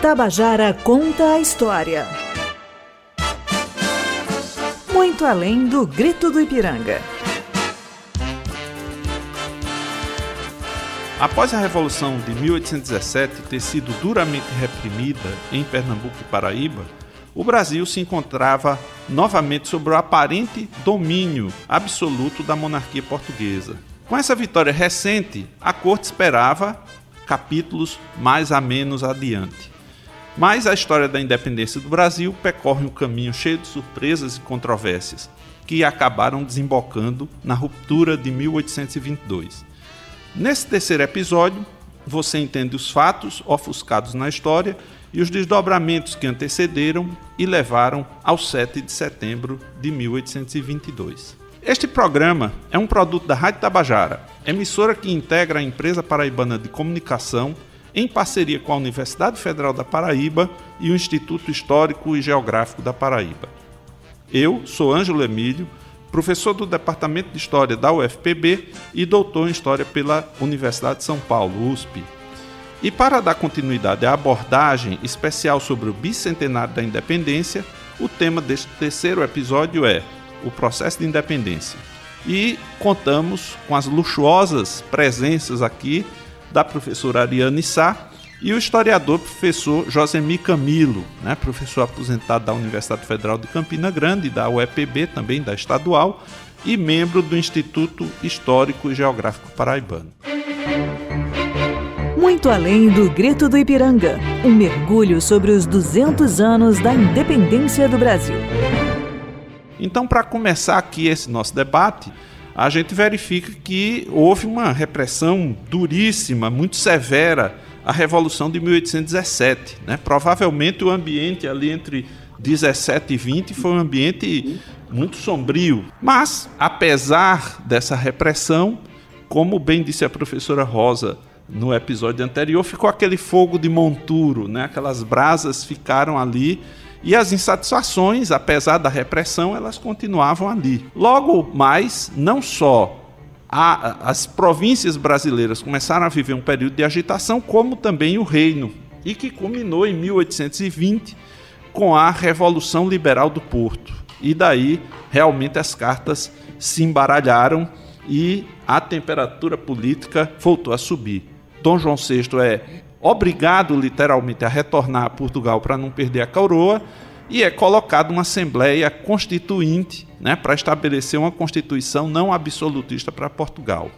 Tabajara conta a história. Muito além do grito do Ipiranga. Após a Revolução de 1817 ter sido duramente reprimida em Pernambuco e Paraíba, o Brasil se encontrava novamente sob o aparente domínio absoluto da monarquia portuguesa. Com essa vitória recente, a corte esperava capítulos mais a menos adiante. Mas a história da independência do Brasil percorre um caminho cheio de surpresas e controvérsias, que acabaram desembocando na ruptura de 1822. Nesse terceiro episódio, você entende os fatos ofuscados na história e os desdobramentos que antecederam e levaram ao 7 de setembro de 1822. Este programa é um produto da Rádio Tabajara, emissora que integra a empresa paraibana de comunicação em parceria com a Universidade Federal da Paraíba e o Instituto Histórico e Geográfico da Paraíba. Eu sou Ângelo Emílio, professor do Departamento de História da UFPB e doutor em História pela Universidade de São Paulo, USP. E para dar continuidade à abordagem especial sobre o bicentenário da independência, o tema deste terceiro episódio é o processo de independência. E contamos com as luxuosas presenças aqui da professora Ariane Sá e o historiador professor Josemi Camilo, né, professor aposentado da Universidade Federal de Campina Grande, da UEPB, também da estadual, e membro do Instituto Histórico e Geográfico Paraibano. Muito além do grito do Ipiranga, um mergulho sobre os 200 anos da independência do Brasil. Então, para começar aqui esse nosso debate, a gente verifica que houve uma repressão duríssima, muito severa, à Revolução de 1817. Né? Provavelmente o ambiente ali entre 17 e 20 foi um ambiente muito sombrio. Mas, apesar dessa repressão, como bem disse a professora Rosa no episódio anterior, ficou aquele fogo de monturo, né? aquelas brasas ficaram ali e as insatisfações, apesar da repressão, elas continuavam ali. Logo mais, não só a, as províncias brasileiras começaram a viver um período de agitação, como também o reino, e que culminou em 1820 com a Revolução Liberal do Porto. E daí, realmente, as cartas se embaralharam e a temperatura política voltou a subir. Dom João VI é obrigado literalmente a retornar a Portugal para não perder a coroa e é colocado uma assembleia constituinte né, para estabelecer uma constituição não absolutista para Portugal.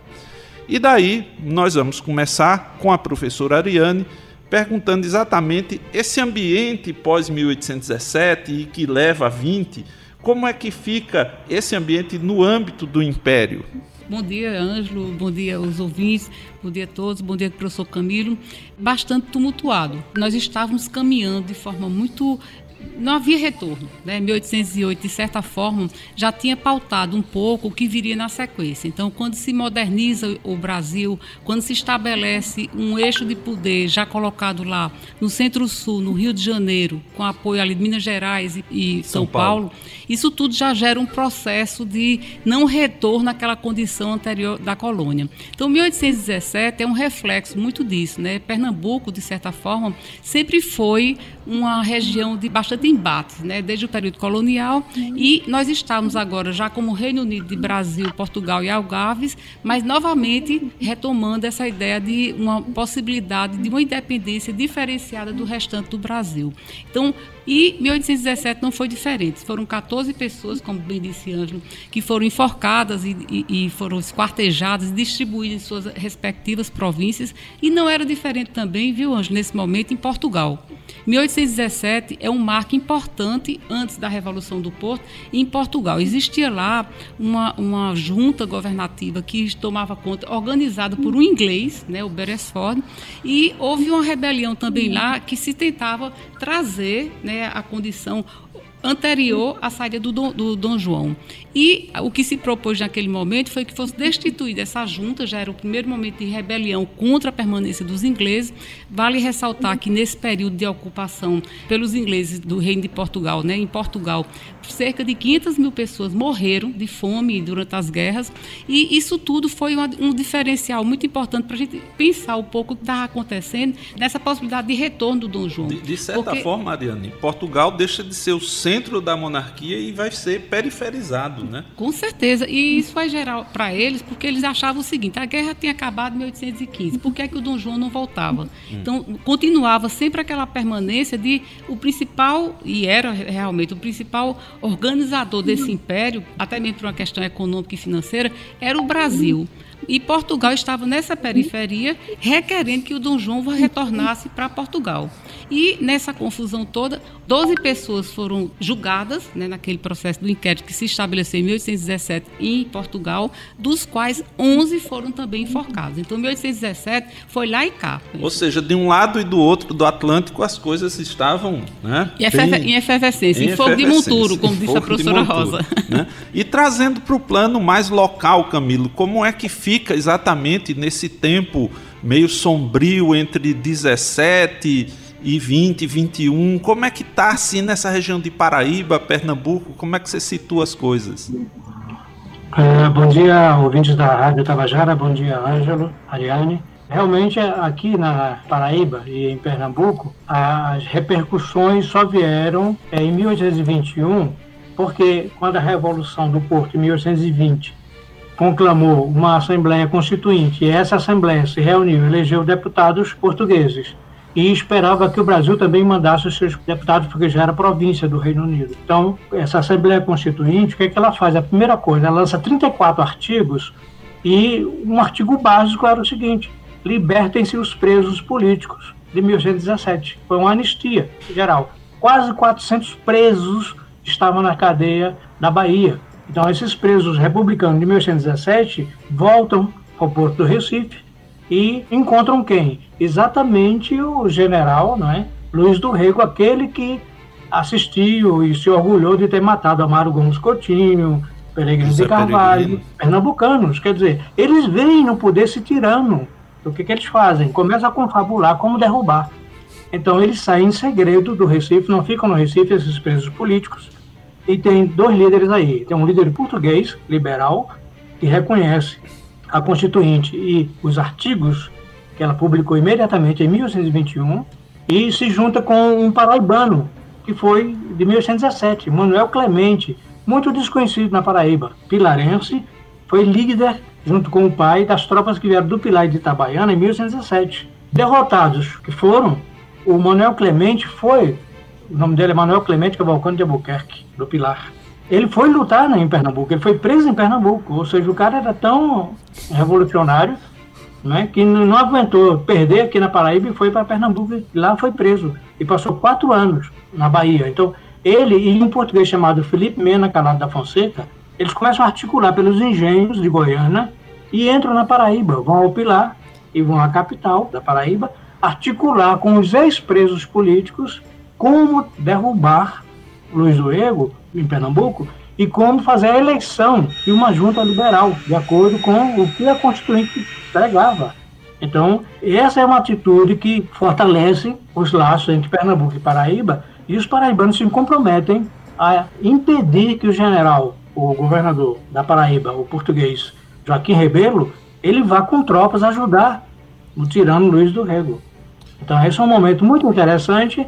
E daí nós vamos começar com a professora Ariane perguntando exatamente esse ambiente pós-1817 e que leva a 20, como é que fica esse ambiente no âmbito do Império? Bom dia, Ângelo. Bom dia aos ouvintes. Bom dia a todos. Bom dia, professor Camilo. Bastante tumultuado. Nós estávamos caminhando de forma muito não havia retorno. Né? 1808, de certa forma, já tinha pautado um pouco o que viria na sequência. Então, quando se moderniza o Brasil, quando se estabelece um eixo de poder já colocado lá no Centro-Sul, no Rio de Janeiro, com apoio ali de Minas Gerais e, e São, São Paulo, Paulo, isso tudo já gera um processo de não retorno àquela condição anterior da colônia. Então, 1817 é um reflexo muito disso. Né? Pernambuco, de certa forma, sempre foi uma região de bastante embates, né, desde o período colonial, e nós estamos agora já como Reino Unido de Brasil, Portugal e Algarves, mas novamente retomando essa ideia de uma possibilidade de uma independência diferenciada do restante do Brasil. Então, e 1817 não foi diferente. Foram 14 pessoas, como bem disse Ângelo, que foram enforcadas e, e, e foram esquartejadas e distribuídas em suas respectivas províncias. E não era diferente também, viu, Ângelo, nesse momento em Portugal. 1817 é um marco importante antes da Revolução do Porto em Portugal. Existia lá uma, uma junta governativa que tomava conta, organizada por um inglês, né, o Beresford, e houve uma rebelião também lá que se tentava trazer né, a condição anterior à saída do Dom, do Dom João. E o que se propôs naquele momento foi que fosse destituída essa junta, já era o primeiro momento de rebelião contra a permanência dos ingleses. Vale ressaltar que nesse período de ocupação pelos ingleses do Reino de Portugal, né, em Portugal, cerca de 500 mil pessoas morreram de fome durante as guerras, e isso tudo foi um diferencial muito importante para a gente pensar um pouco o que estava acontecendo nessa possibilidade de retorno do Dom João. De, de certa Porque... forma, Mariane, Portugal deixa de ser o centro da monarquia e vai ser periferizado, né? Com certeza, e isso vai gerar para eles, porque eles achavam o seguinte, a guerra tinha acabado em 1815, por que, é que o Dom João não voltava? Hum. Então, continuava sempre aquela permanência de o principal, e era realmente o principal organizador desse império, até mesmo por uma questão econômica e financeira, era o Brasil. E Portugal estava nessa periferia, requerendo que o Dom João retornasse para Portugal. E nessa confusão toda, 12 pessoas foram julgadas né, naquele processo do inquérito que se estabeleceu em 1817 em Portugal, dos quais 11 foram também enforcados. Então, 1817 foi lá e cá. Ou seja, de um lado e do outro do Atlântico as coisas estavam né, em, em efervescência, em, em fogo de monturo, como disse a professora monturo, Rosa. Né? E trazendo para o plano mais local, Camilo, como é que fica exatamente nesse tempo meio sombrio entre 17 e 20, 21? Como é que está assim nessa região de Paraíba, Pernambuco? Como é que você situa as coisas? É, bom dia, ouvintes da Rádio Tabajara, bom dia, Ângelo, Ariane. Realmente, aqui na Paraíba e em Pernambuco, as repercussões só vieram é, em 1821, porque quando a Revolução do Porto, em 1820, conclamou uma Assembleia Constituinte, e essa Assembleia se reuniu, elegeu deputados portugueses e esperava que o Brasil também mandasse os seus deputados, porque já era província do Reino Unido. Então, essa Assembleia Constituinte, o que, é que ela faz? A primeira coisa, ela lança 34 artigos e um artigo básico era o seguinte: libertem-se os presos políticos de 1817. Foi uma anistia geral. Quase 400 presos estavam na cadeia da Bahia. Então, esses presos republicanos de 1817 voltam ao Porto do Recife e encontram quem? Exatamente o general não é? Luiz do Rego, aquele que assistiu e se orgulhou de ter matado Amaro Gomes Coutinho, Peregrino de Carvalho, Peregrino. pernambucanos. Quer dizer, eles veem no poder esse tirano. O que, que eles fazem? Começam a confabular como derrubar. Então eles saem em segredo do Recife, não ficam no Recife esses presos políticos. E tem dois líderes aí. Tem um líder português, liberal, que reconhece a Constituinte e os artigos que ela publicou imediatamente em 1821 e se junta com um paraibano que foi de 1817, Manuel Clemente, muito desconhecido na Paraíba, pilarense, foi líder junto com o pai das tropas que vieram do Pilar e de Itabaiana em 1817. Derrotados que foram, o Manuel Clemente foi, o nome dele é Manuel Clemente Cavalcante de Albuquerque, do Pilar. Ele foi lutar né, em Pernambuco, ele foi preso em Pernambuco, ou seja, o cara era tão revolucionário né, que não aguentou perder aqui na Paraíba e foi para Pernambuco, e lá foi preso, e passou quatro anos na Bahia. Então, ele e um português chamado Felipe Mena Calado da Fonseca, eles começam a articular pelos engenhos de Goiânia e entram na Paraíba, vão ao Pilar e vão à capital da Paraíba, articular com os ex-presos políticos como derrubar Luiz do Ego em Pernambuco, e como fazer a eleição de uma junta liberal, de acordo com o que a Constituinte pregava. Então, essa é uma atitude que fortalece os laços entre Pernambuco e Paraíba, e os paraibanos se comprometem a impedir que o general, o governador da Paraíba, o português Joaquim Rebelo, ele vá com tropas ajudar o tirano Luiz do Rego. Então, esse é um momento muito interessante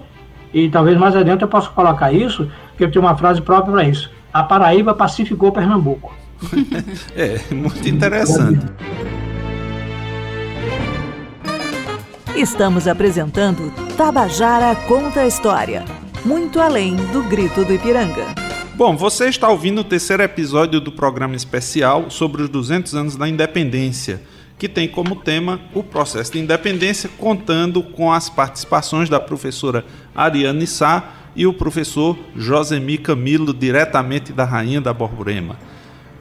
e talvez mais adiante eu possa colocar isso, porque eu tenho uma frase própria para isso. A Paraíba pacificou Pernambuco. é, muito interessante. Estamos apresentando Tabajara Conta a História. Muito além do grito do Ipiranga. Bom, você está ouvindo o terceiro episódio do programa especial sobre os 200 anos da independência que tem como tema o processo de independência, contando com as participações da professora Ariane Sá e o professor Josemi Camilo, diretamente da Rainha da Borborema.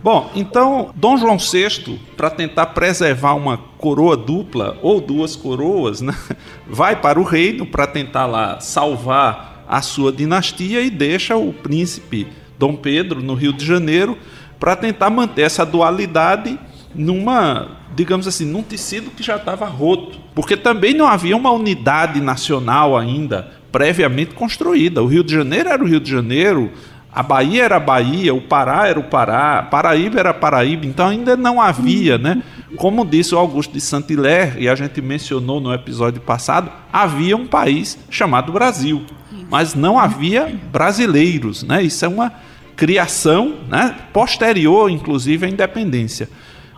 Bom, então Dom João VI, para tentar preservar uma coroa dupla ou duas coroas, né, vai para o reino para tentar lá salvar a sua dinastia e deixa o príncipe Dom Pedro no Rio de Janeiro para tentar manter essa dualidade numa, digamos assim, num tecido que já estava roto, porque também não havia uma unidade nacional ainda previamente construída. O Rio de Janeiro era o Rio de Janeiro, a Bahia era a Bahia, o Pará era o Pará, Paraíba era Paraíba, então ainda não havia, né? Como disse o Augusto de Saint-Hilaire, e a gente mencionou no episódio passado, havia um país chamado Brasil, mas não havia brasileiros, né? Isso é uma criação, né? Posterior, inclusive, à independência.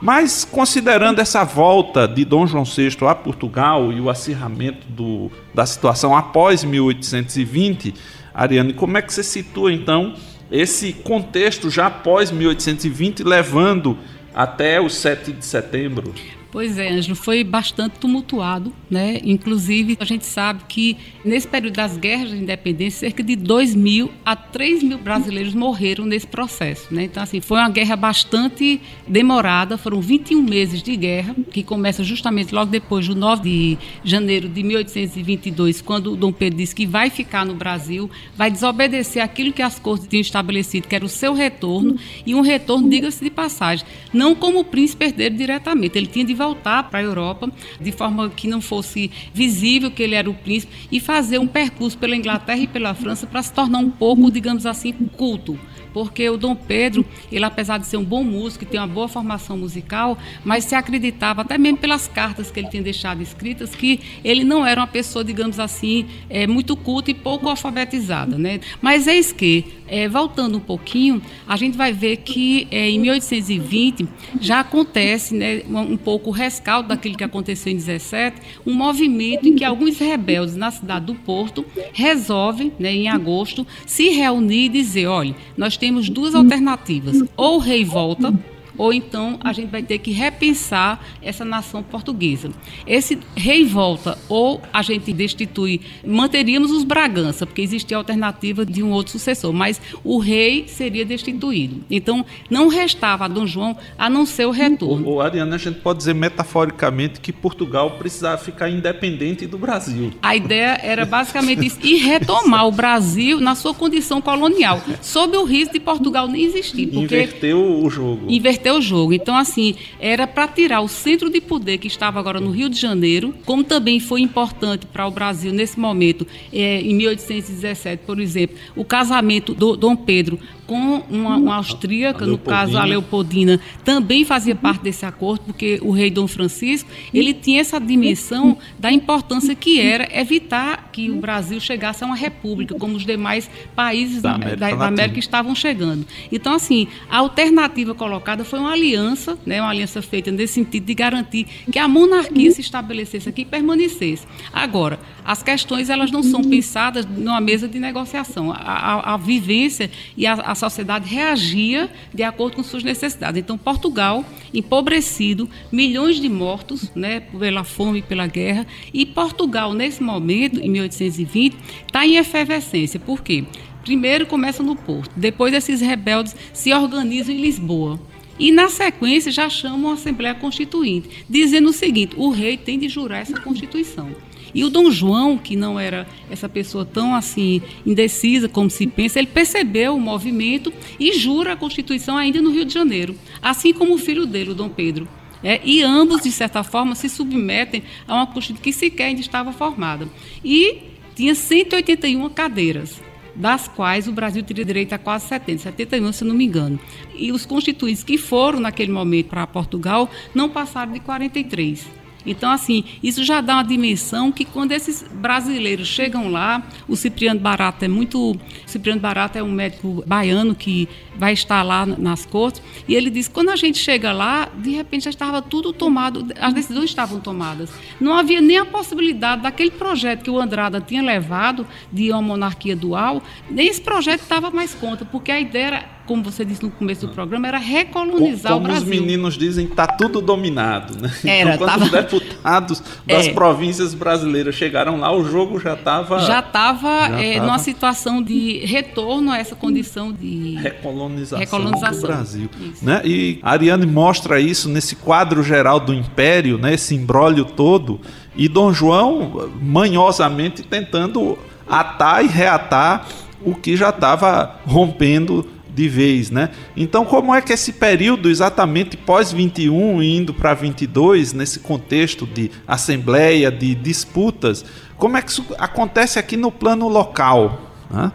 Mas, considerando essa volta de Dom João VI a Portugal e o acirramento do, da situação após 1820, Ariane, como é que você situa então esse contexto já após 1820, levando até o 7 de setembro? Pois é, Ângelo, foi bastante tumultuado, né? Inclusive, a gente sabe que nesse período das guerras de independência, cerca de 2 mil a 3 mil brasileiros morreram nesse processo, né? Então, assim, foi uma guerra bastante demorada, foram 21 meses de guerra, que começa justamente logo depois do 9 de janeiro de 1822, quando Dom Pedro disse que vai ficar no Brasil, vai desobedecer aquilo que as cortes tinham estabelecido, que era o seu retorno, e um retorno, diga-se de passagem, não como príncipe herdeiro diretamente, ele tinha de voltar para a Europa de forma que não fosse visível que ele era o príncipe e fazer um percurso pela Inglaterra e pela França para se tornar um pouco, digamos assim, culto porque o Dom Pedro, ele apesar de ser um bom músico e ter uma boa formação musical, mas se acreditava, até mesmo pelas cartas que ele tinha deixado escritas, que ele não era uma pessoa, digamos assim, é, muito culta e pouco alfabetizada. Né? Mas eis que, é, voltando um pouquinho, a gente vai ver que é, em 1820 já acontece né, um, um pouco o rescaldo daquilo que aconteceu em 17, um movimento em que alguns rebeldes na cidade do Porto resolvem, né, em agosto, se reunir e dizer, olha, nós temos duas alternativas. Ou rei volta, ou então a gente vai ter que repensar essa nação portuguesa. Esse rei volta ou a gente destitui, manteríamos os Bragança, porque existia a alternativa de um outro sucessor, mas o rei seria destituído. Então não restava a Dom João a não ser o retorno. O, o Ariana, a gente pode dizer metaforicamente que Portugal precisava ficar independente do Brasil. A ideia era basicamente isso e retomar o Brasil na sua condição colonial, sob o risco de Portugal nem existir, porque inverteu o jogo. Inverteu o jogo. Então, assim, era para tirar o centro de poder que estava agora no Rio de Janeiro, como também foi importante para o Brasil nesse momento, é, em 1817, por exemplo, o casamento do Dom Pedro com uma, uma austríaca, no caso a Leopoldina, também fazia parte desse acordo, porque o rei Dom Francisco, ele tinha essa dimensão da importância que era evitar que o Brasil chegasse a uma república, como os demais países da América, da, da América estavam chegando. Então, assim, a alternativa colocada foi uma aliança, né, uma aliança feita nesse sentido de garantir que a monarquia se estabelecesse aqui e permanecesse. Agora, as questões elas não são pensadas numa mesa de negociação. A, a, a vivência e a, a sociedade reagia de acordo com suas necessidades. Então, Portugal, empobrecido, milhões de mortos né, pela fome e pela guerra, e Portugal, nesse momento, em 1820, está em efervescência. Por quê? Primeiro começa no Porto, depois esses rebeldes se organizam em Lisboa. E, na sequência, já chamam a Assembleia Constituinte, dizendo o seguinte: o rei tem de jurar essa Constituição. E o Dom João, que não era essa pessoa tão assim indecisa como se pensa, ele percebeu o movimento e jura a Constituição ainda no Rio de Janeiro, assim como o filho dele, o Dom Pedro. É, e ambos, de certa forma, se submetem a uma Constituição que sequer ainda estava formada. E tinha 181 cadeiras, das quais o Brasil teria direito a quase 70, 71, se não me engano. E os constituintes que foram naquele momento para Portugal não passaram de 43. Então, assim, isso já dá uma dimensão que quando esses brasileiros chegam lá, o Cipriano Barata é muito. O Cipriano Barata é um médico baiano que vai estar lá nas cortes, e ele diz: quando a gente chega lá, de repente já estava tudo tomado, as decisões estavam tomadas. Não havia nem a possibilidade daquele projeto que o Andrada tinha levado de uma monarquia dual, nem esse projeto estava mais contra, porque a ideia era como você disse no começo do programa, era recolonizar como, o Brasil. Como os meninos dizem, está tudo dominado. Né? Era, então, quando tava... os deputados das é. províncias brasileiras chegaram lá, o jogo já estava... Já estava é, numa situação de retorno a essa condição de... Recolonização, recolonização. do Brasil. Né? E Ariane mostra isso nesse quadro geral do Império, né? esse imbróglio todo, e Dom João manhosamente tentando atar e reatar o que já estava rompendo de vez, né? Então, como é que esse período exatamente pós 21 indo para 22, nesse contexto de assembleia, de disputas, como é que isso acontece aqui no plano local, né?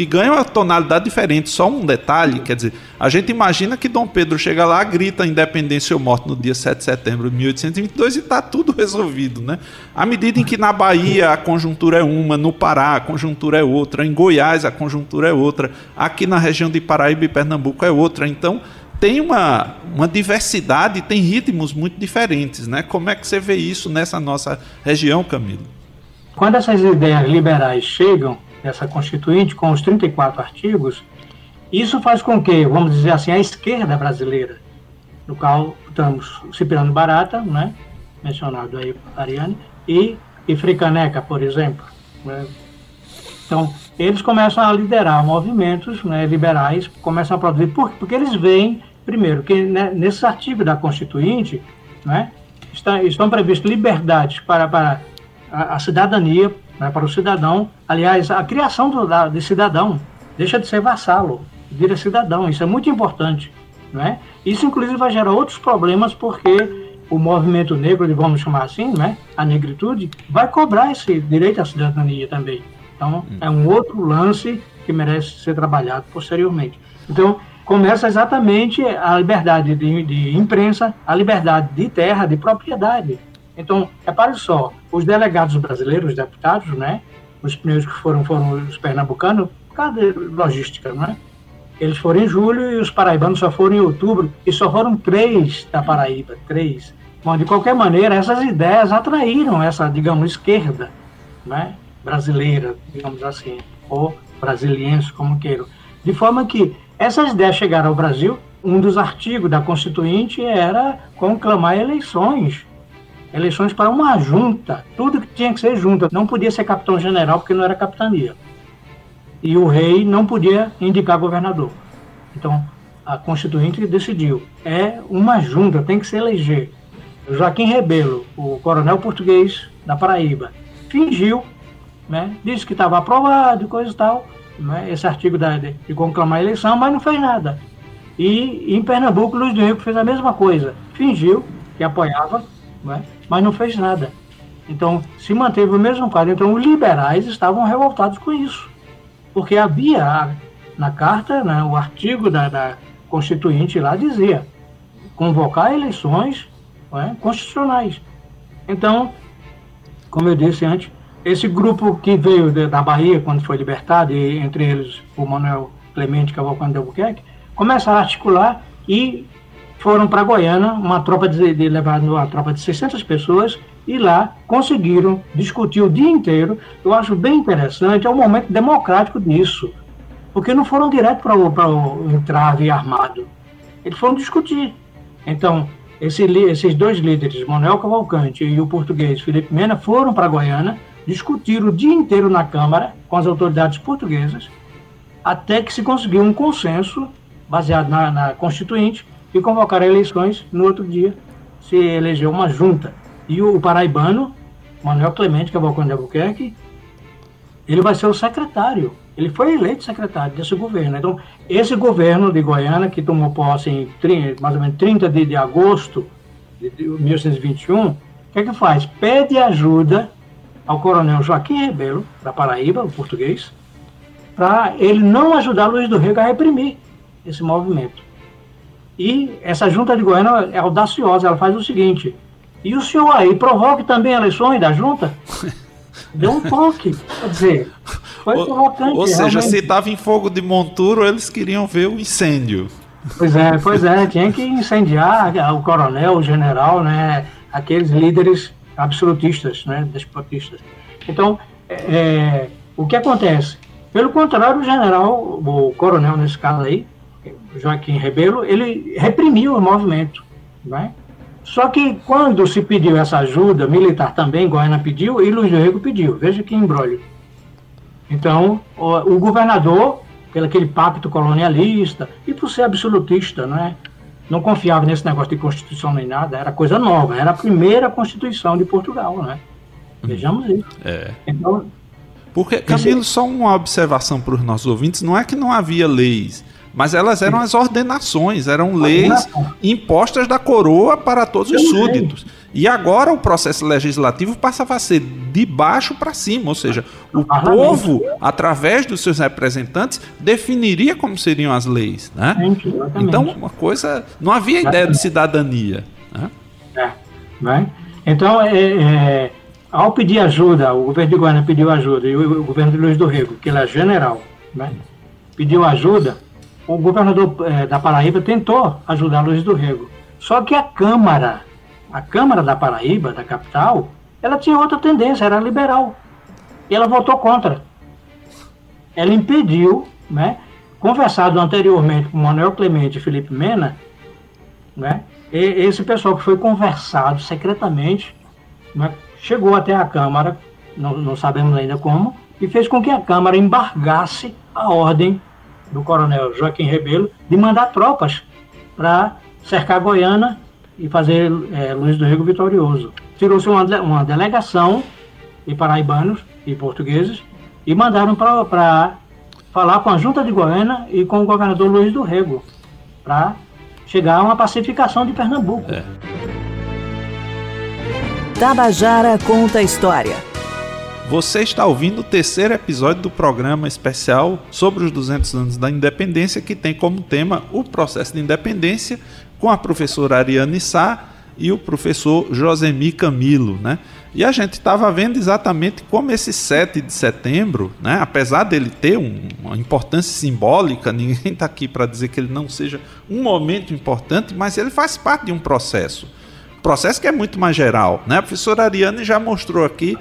Que ganha uma tonalidade diferente. Só um detalhe, quer dizer, a gente imagina que Dom Pedro chega lá, grita independência ou morte no dia 7 de setembro de 1822 e está tudo resolvido, né? À medida em que na Bahia a conjuntura é uma, no Pará a conjuntura é outra, em Goiás a conjuntura é outra, aqui na região de Paraíba e Pernambuco é outra. Então, tem uma, uma diversidade, tem ritmos muito diferentes, né? Como é que você vê isso nessa nossa região, Camilo? Quando essas ideias liberais chegam, essa Constituinte, com os 34 artigos, isso faz com que, vamos dizer assim, a esquerda brasileira, no qual estamos Cipriano Barata, né, mencionado aí por Ariane, e, e Fricaneca, por exemplo. Né? Então, eles começam a liderar movimentos né, liberais, começam a produzir, por, porque eles veem, primeiro, que né, nesse artigo da Constituinte né, está, estão previstas liberdades para, para a, a cidadania né, para o cidadão. Aliás, a criação do, da, de cidadão deixa de ser vassalo, vira cidadão. Isso é muito importante. Né? Isso, inclusive, vai gerar outros problemas, porque o movimento negro, vamos chamar assim, né, a negritude, vai cobrar esse direito à cidadania também. Então, é um outro lance que merece ser trabalhado posteriormente. Então, começa exatamente a liberdade de, de imprensa, a liberdade de terra, de propriedade. Então, repare só, os delegados brasileiros, os deputados, né? Os primeiros que foram foram os pernambucanos, por causa de logística, né? Eles foram em julho e os paraibanos só foram em outubro, e só foram três da Paraíba, três. Bom, de qualquer maneira, essas ideias atraíram essa, digamos, esquerda né? brasileira, digamos assim, ou brasiliense, como queiram. De forma que essas ideias chegaram ao Brasil, um dos artigos da Constituinte era conclamar eleições eleições para uma junta. Tudo que tinha que ser junta. Não podia ser capitão-general porque não era capitania. E o rei não podia indicar governador. Então, a Constituinte decidiu. É uma junta, tem que se eleger. Joaquim Rebelo, o coronel português da Paraíba, fingiu, né, disse que estava aprovado e coisa e tal, né, esse artigo da, de, de conclamar a eleição, mas não fez nada. E em Pernambuco, Luiz do Rico fez a mesma coisa. Fingiu que apoiava, né, mas não fez nada. Então, se manteve o mesmo quadro. Então, os liberais estavam revoltados com isso, porque havia na carta, né, o artigo da, da Constituinte lá dizia convocar eleições né, constitucionais. Então, como eu disse antes, esse grupo que veio da Bahia quando foi libertado, e entre eles o Manuel Clemente Cavalcante de Albuquerque, começaram a articular e foram para Goiânia, uma tropa de, de levar uma tropa de 600 pessoas e lá conseguiram discutir o dia inteiro. Eu acho bem interessante, é um momento democrático disso, porque não foram direto para o, o entrave armado, eles foram discutir. Então, esse, esses dois líderes, Manuel Cavalcante e o português Felipe Mena, foram para Goiânia, discutiram o dia inteiro na Câmara com as autoridades portuguesas, até que se conseguiu um consenso baseado na, na Constituinte e convocaram eleições. No outro dia, se elegeu uma junta. E o paraibano, Manuel Clemente Cavalcante de Albuquerque, ele vai ser o secretário. Ele foi eleito secretário desse governo. Então, esse governo de Goiânia, que tomou posse em 30, mais ou menos 30 de, de agosto de 1821, o que é que faz? Pede ajuda ao coronel Joaquim Rebelo, da Paraíba, o português, para ele não ajudar Luiz do Rego a reprimir esse movimento. E essa junta de Goiânia é audaciosa, ela faz o seguinte: e o senhor aí provoque também eleições da junta? Deu um toque, quer dizer, foi provocante. Ou seja, realmente. se estava em fogo de monturo, eles queriam ver o incêndio. Pois é, pois é, tinha que incendiar o coronel, o general, né, aqueles líderes absolutistas, né, despotistas. Então, é, o que acontece? Pelo contrário, o general, o coronel nesse caso aí, Joaquim Rebelo, ele reprimiu o movimento. Né? Só que quando se pediu essa ajuda militar também, Goiânia pediu e Luiz Rego pediu. Veja que embrólio. Então, o, o, governador, pelo aquele pacto colonialista e por ser absolutista, né, não confiava nesse negócio de constituição nem nada, era coisa nova, era a primeira constituição de Portugal. Né? Vejamos isso. É. Então, Porque, Camilo, só uma observação para os nossos ouvintes: não é que não havia leis, mas elas eram as ordenações, eram leis impostas da coroa para todos os súditos. E agora o processo legislativo passa a ser de baixo para cima, ou seja, o povo, através dos seus representantes, definiria como seriam as leis. Né? Então, uma coisa. Não havia ideia de cidadania. Né? É, né? Então, é, é, ao pedir ajuda, o governo de Goiânia pediu ajuda, e o, o governo de Luiz do Rego, que ele é general, né, pediu ajuda, o governador é, da Paraíba tentou ajudar Luiz do Rego. Só que a Câmara a Câmara da Paraíba, da capital, ela tinha outra tendência, era liberal. E ela votou contra. Ela impediu, né, conversado anteriormente com Manuel Clemente e Felipe Mena, né, esse pessoal que foi conversado secretamente, né, chegou até a Câmara, não, não sabemos ainda como, e fez com que a Câmara embargasse a ordem do coronel Joaquim Rebelo de mandar tropas para cercar Goiânia e fazer é, Luiz do Rego vitorioso. Tirou-se uma, uma delegação de paraibanos e portugueses e mandaram para falar com a Junta de Goiânia e com o governador Luiz do Rego para chegar a uma pacificação de Pernambuco. É. Tabajara conta a história. Você está ouvindo o terceiro episódio do programa especial sobre os 200 anos da independência, que tem como tema o processo de independência com a professora Ariane Sá e o professor Josemi Camilo, né? E a gente estava vendo exatamente como esse 7 de setembro, né, apesar dele ter um, uma importância simbólica, ninguém está aqui para dizer que ele não seja um momento importante, mas ele faz parte de um processo. Processo que é muito mais geral. Né? A professora Ariane já mostrou aqui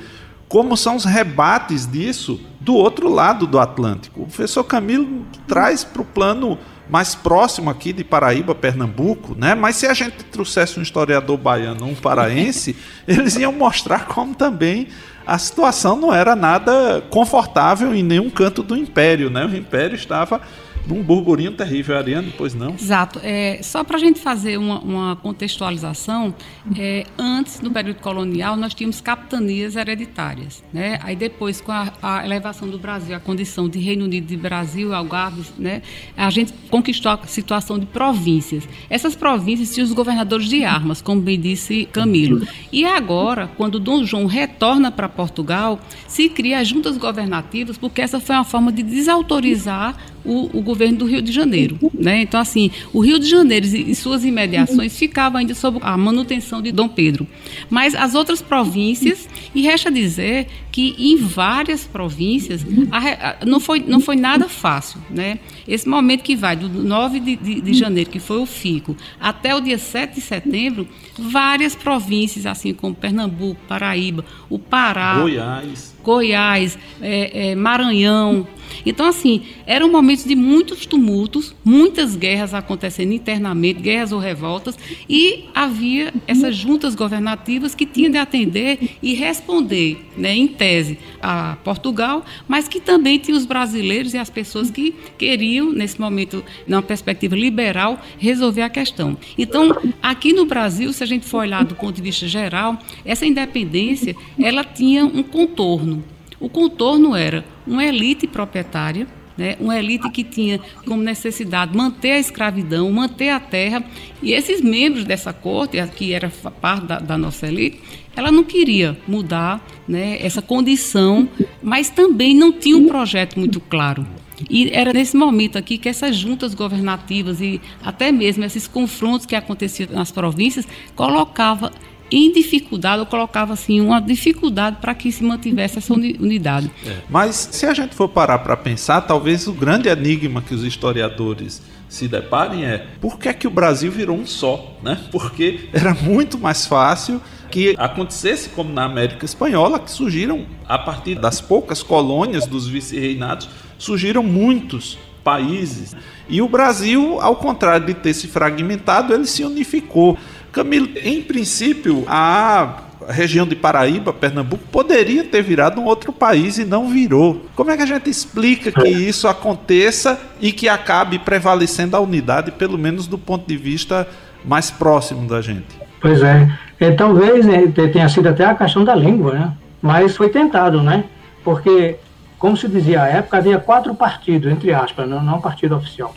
como são os rebates disso do outro lado do Atlântico. O professor Camilo traz para o plano mais próximo aqui de Paraíba, Pernambuco, né? Mas se a gente trouxesse um historiador baiano, um paraense, eles iam mostrar como também a situação não era nada confortável em nenhum canto do império, né? O império estava num burburinho terrível. Ariane, pois não? Exato. É, só para a gente fazer uma, uma contextualização, é, antes, no período colonial, nós tínhamos capitanias hereditárias. Né? Aí depois, com a, a elevação do Brasil, a condição de Reino Unido de Brasil, Algarve, né? a gente conquistou a situação de províncias. Essas províncias tinham os governadores de armas, como bem disse Camilo. E agora, quando Dom João retorna para Portugal, se cria as juntas governativas, porque essa foi uma forma de desautorizar o, o, governo do Rio de Janeiro. Né? Então, assim, o Rio de Janeiro e suas imediações ficavam ainda sob a manutenção de Dom Pedro. Mas as outras províncias, e resta dizer que em várias províncias a, a, não, foi, não foi nada fácil. Né? Esse momento que vai do 9 de, de, de, janeiro, que foi o FICO, até o dia 7 de setembro, várias províncias, assim como Pernambuco, Paraíba, o Pará, Goiás, Goiás é, é, Maranhão, então, assim, eram momentos de muitos tumultos, muitas guerras acontecendo internamente, guerras ou revoltas, e havia essas juntas governativas que tinham de atender e responder, né, em tese, a Portugal, mas que também tinha os brasileiros e as pessoas que queriam, nesse momento, numa perspectiva liberal, resolver a questão. Então, aqui no Brasil, se a gente for olhar do ponto de vista geral, essa independência, ela tinha um contorno. O contorno era uma elite proprietária, né, uma elite que tinha como necessidade manter a escravidão, manter a terra, e esses membros dessa corte, que era parte da, da nossa elite, ela não queria mudar né, essa condição, mas também não tinha um projeto muito claro. E era nesse momento aqui que essas juntas governativas e até mesmo esses confrontos que aconteciam nas províncias colocava em dificuldade, eu colocava assim uma dificuldade para que se mantivesse essa unidade. É. Mas se a gente for parar para pensar, talvez o grande enigma que os historiadores se deparem é por que, é que o Brasil virou um só, né? Porque era muito mais fácil que acontecesse como na América Espanhola, que surgiram a partir das poucas colônias dos vice-reinados, surgiram muitos países. E o Brasil, ao contrário de ter se fragmentado, ele se unificou. Camilo, em princípio, a região de Paraíba, Pernambuco, poderia ter virado um outro país e não virou. Como é que a gente explica que isso aconteça e que acabe prevalecendo a unidade, pelo menos do ponto de vista mais próximo da gente? Pois é. é talvez né, tenha sido até a questão da língua, né? Mas foi tentado, né? Porque como se dizia à época, havia quatro partidos, entre aspas, não, não partido oficial.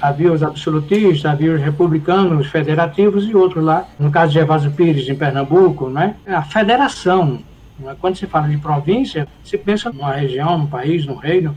Havia os absolutistas, havia os republicanos, os federativos e outros lá. No caso de Evásio Pires, em Pernambuco, né? a federação. Né? Quando se fala de província, se pensa numa região, num país, num reino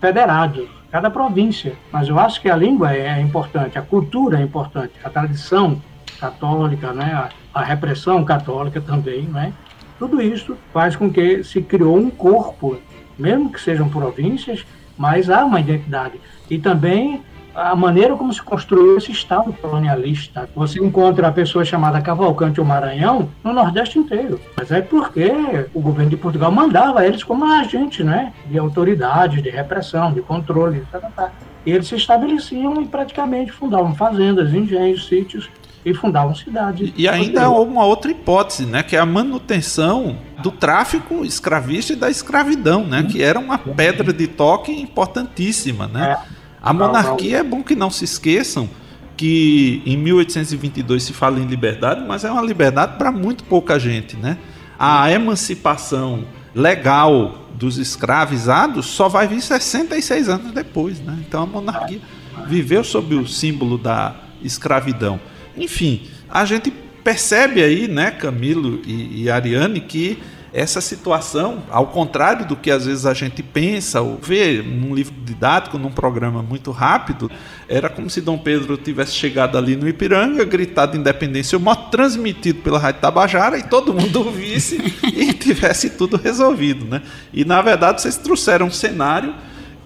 federado, cada província. Mas eu acho que a língua é importante, a cultura é importante, a tradição católica, né? a, a repressão católica também. Né? Tudo isso faz com que se criou um corpo mesmo que sejam províncias, mas há uma identidade. E também a maneira como se construiu esse Estado colonialista. Você encontra a pessoa chamada Cavalcante ou Maranhão no Nordeste inteiro. Mas é porque o governo de Portugal mandava eles como agentes né, de autoridade, de repressão, de controle. Tá, tá, tá. E eles se estabeleciam e praticamente fundavam fazendas, engenhos, sítios e fundavam cidades. E ainda há uma outra hipótese, né, que é a manutenção do tráfico escravista e da escravidão, né, que era uma pedra de toque importantíssima, né? É. A monarquia é bom que não se esqueçam que em 1822 se fala em liberdade, mas é uma liberdade para muito pouca gente, né? A emancipação legal dos escravizados só vai vir 66 anos depois, né? Então a monarquia viveu sob o símbolo da escravidão. Enfim, a gente percebe aí, né, Camilo e, e Ariane, que essa situação, ao contrário do que às vezes a gente pensa ou vê num livro didático, num programa muito rápido, era como se Dom Pedro tivesse chegado ali no Ipiranga, gritado independência, o modo transmitido pela Rádio Tabajara e todo mundo ouvisse e tivesse tudo resolvido, né? E na verdade vocês trouxeram um cenário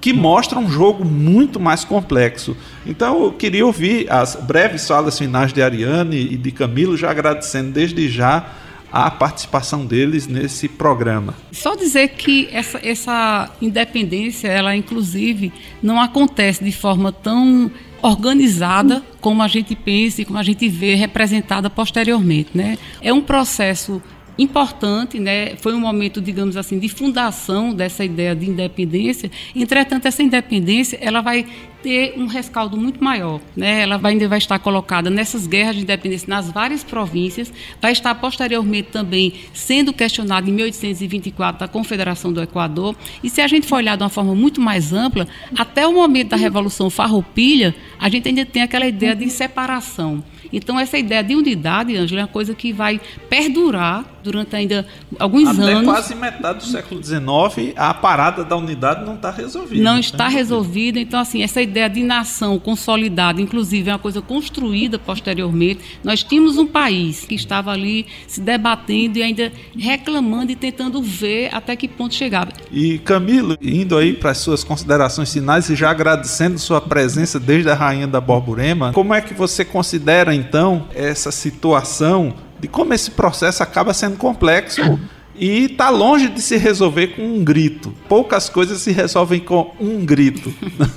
que mostra um jogo muito mais complexo. Então eu queria ouvir as breves falas finais de Ariane e de Camilo, já agradecendo desde já a participação deles nesse programa. Só dizer que essa, essa independência, ela inclusive não acontece de forma tão organizada como a gente pensa e como a gente vê representada posteriormente, né? É um processo importante, né? Foi um momento, digamos assim, de fundação dessa ideia de independência. Entretanto, essa independência ela vai ter um rescaldo muito maior, né? Ela vai, ainda vai estar colocada nessas guerras de independência nas várias províncias, vai estar posteriormente também sendo questionada em 1824 da Confederação do Equador. E se a gente for olhar de uma forma muito mais ampla, até o momento da Revolução Farroupilha, a gente ainda tem aquela ideia de separação. Então, essa ideia de unidade, Ângela, é uma coisa que vai perdurar durante ainda alguns Até anos. quase metade do século XIX, a parada da unidade não está resolvida. Não está resolvida. Então, assim, essa ideia de nação consolidada, inclusive, é uma coisa construída posteriormente. Nós tínhamos um país que estava ali se debatendo e ainda reclamando e tentando ver até que ponto chegava. E Camilo, indo aí para as suas considerações finais e já agradecendo sua presença desde a Rainha da Borborema, como é que você considera, então, essa situação de como esse processo acaba sendo complexo e está longe de se resolver com um grito. Poucas coisas se resolvem com um grito.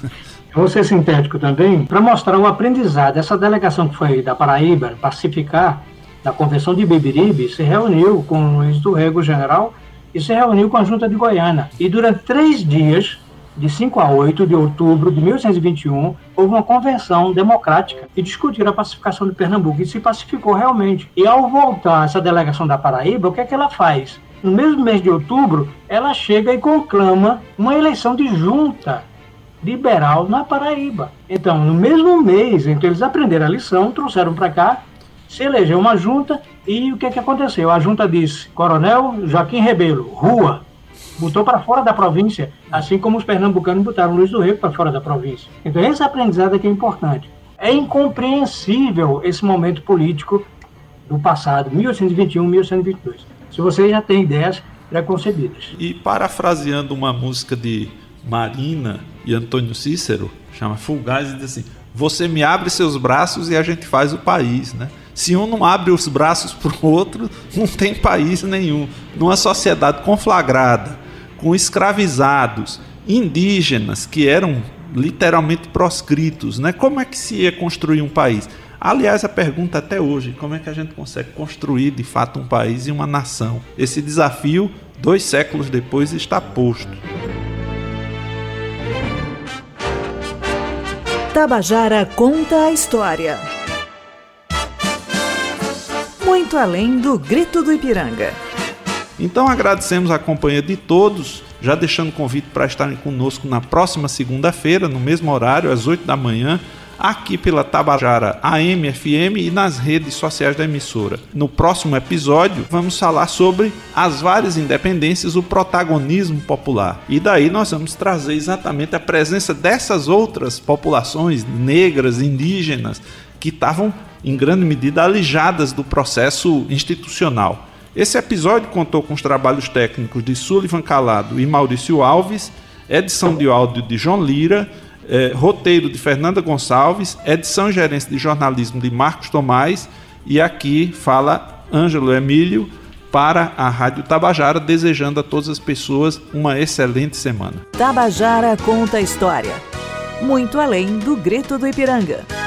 Vou ser sintético também, para mostrar o aprendizado. Essa delegação que foi da Paraíba, pacificar, da Convenção de Beberibe, se reuniu com o Luiz do Rego General e se reuniu com a Junta de Goiânia. E durante três dias de 5 a 8 de outubro de 1821, houve uma convenção democrática e discutiram a pacificação de Pernambuco. E se pacificou realmente. E ao voltar essa delegação da Paraíba, o que é que ela faz? No mesmo mês de outubro, ela chega e conclama uma eleição de junta liberal na Paraíba. Então, no mesmo mês em que eles aprenderam a lição, trouxeram para cá, se elegeu uma junta e o que, é que aconteceu? A junta disse: Coronel Joaquim Rebelo, rua, botou para fora da província, assim como os pernambucanos botaram Luiz do Rego para fora da província. Então, esse aprendizado aqui é importante. É incompreensível esse momento político do passado, 1821, 1822. Se você já tem ideias preconcebidas. E parafraseando uma música de Marina e Antônio Cícero, chama Fulgaz, e diz assim: Você me abre seus braços e a gente faz o país, né? Se um não abre os braços para o outro, não tem país nenhum. Numa sociedade conflagrada, com escravizados, indígenas que eram literalmente proscritos, né? Como é que se ia construir um país? Aliás, a pergunta até hoje, como é que a gente consegue construir de fato um país e uma nação? Esse desafio, dois séculos depois, está posto. Tabajara conta a história. Muito além do grito do Ipiranga. Então agradecemos a companhia de todos, já deixando convite para estarem conosco na próxima segunda-feira, no mesmo horário, às 8 da manhã, aqui pela Tabajara AM FM e nas redes sociais da emissora. No próximo episódio, vamos falar sobre as várias independências, o protagonismo popular. E daí nós vamos trazer exatamente a presença dessas outras populações negras, indígenas, que estavam em grande medida alijadas do processo institucional. Esse episódio contou com os trabalhos técnicos de Sullivan Calado e Maurício Alves, edição de áudio de João Lira é, roteiro de Fernanda Gonçalves, edição e gerência de jornalismo de Marcos Tomás, e aqui fala Ângelo Emílio para a Rádio Tabajara, desejando a todas as pessoas uma excelente semana. Tabajara conta a história, muito além do grito do Ipiranga.